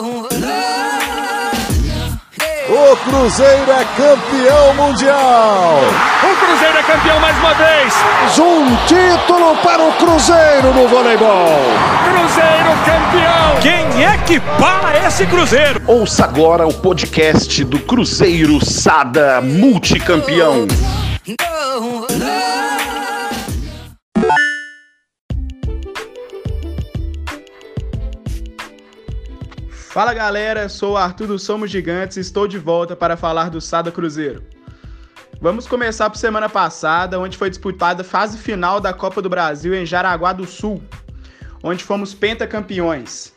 O Cruzeiro é campeão mundial. O Cruzeiro é campeão mais uma vez. Um título para o Cruzeiro no voleibol. Cruzeiro campeão. Quem é que para esse Cruzeiro? Ouça agora o podcast do Cruzeiro Sada Multicampeão. Fala galera, sou o Arthur do Somos Gigantes e estou de volta para falar do Sada Cruzeiro. Vamos começar por semana passada, onde foi disputada a fase final da Copa do Brasil em Jaraguá do Sul, onde fomos pentacampeões.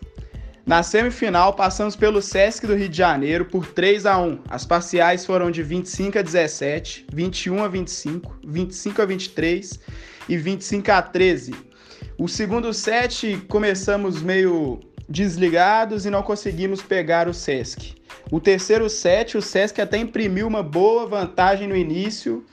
Na semifinal, passamos pelo Sesc do Rio de Janeiro por 3 a 1. As parciais foram de 25 a 17, 21 a 25, 25 a 23 e 25 a 13. O segundo set começamos meio desligados e não conseguimos pegar o Sesc. O terceiro set, o Sesc até imprimiu uma boa vantagem no início,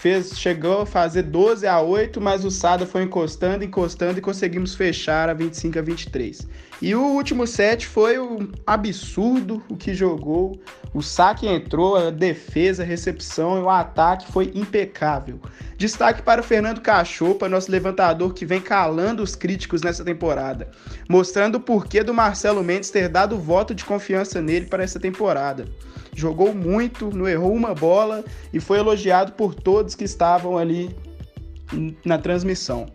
fez, chegou a fazer 12 a 8, mas o Sada foi encostando, encostando e conseguimos fechar a 25 a 23. E o último set foi um absurdo o que jogou. O saque entrou, a defesa, a recepção e o ataque foi impecável. Destaque para o Fernando Cachopa, nosso levantador que vem calando os críticos nessa temporada, mostrando o porquê do Marcelo Mendes ter dado voto de confiança nele para essa temporada. Jogou muito, não errou uma bola e foi elogiado por todos que estavam ali na transmissão.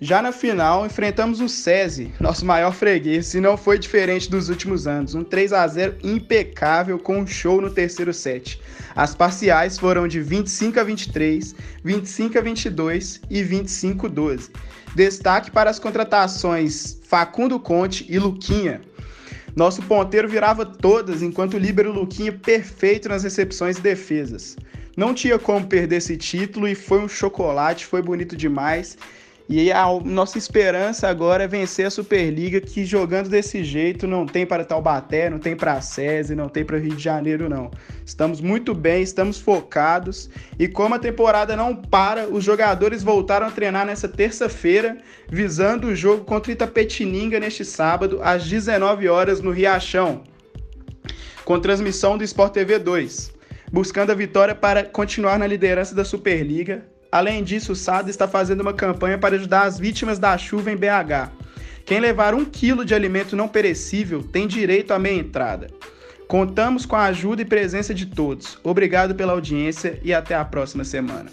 Já na final, enfrentamos o SESI, nosso maior freguês, e não foi diferente dos últimos anos. Um 3 a 0 impecável com um show no terceiro set. As parciais foram de 25 a 23, 25 a 22 e 25 a 12. Destaque para as contratações Facundo Conte e Luquinha. Nosso ponteiro virava todas, enquanto o líbero Luquinha perfeito nas recepções e defesas. Não tinha como perder esse título e foi um chocolate, foi bonito demais. E a nossa esperança agora é vencer a Superliga, que jogando desse jeito não tem para Taubaté, não tem para SESI, não tem para Rio de Janeiro, não. Estamos muito bem, estamos focados. E como a temporada não para, os jogadores voltaram a treinar nessa terça-feira, visando o jogo contra Itapetininga neste sábado, às 19 horas no Riachão, com transmissão do Sport TV 2, buscando a vitória para continuar na liderança da Superliga Além disso, o SAD está fazendo uma campanha para ajudar as vítimas da chuva em BH. Quem levar um quilo de alimento não perecível tem direito à meia entrada. Contamos com a ajuda e presença de todos. Obrigado pela audiência e até a próxima semana.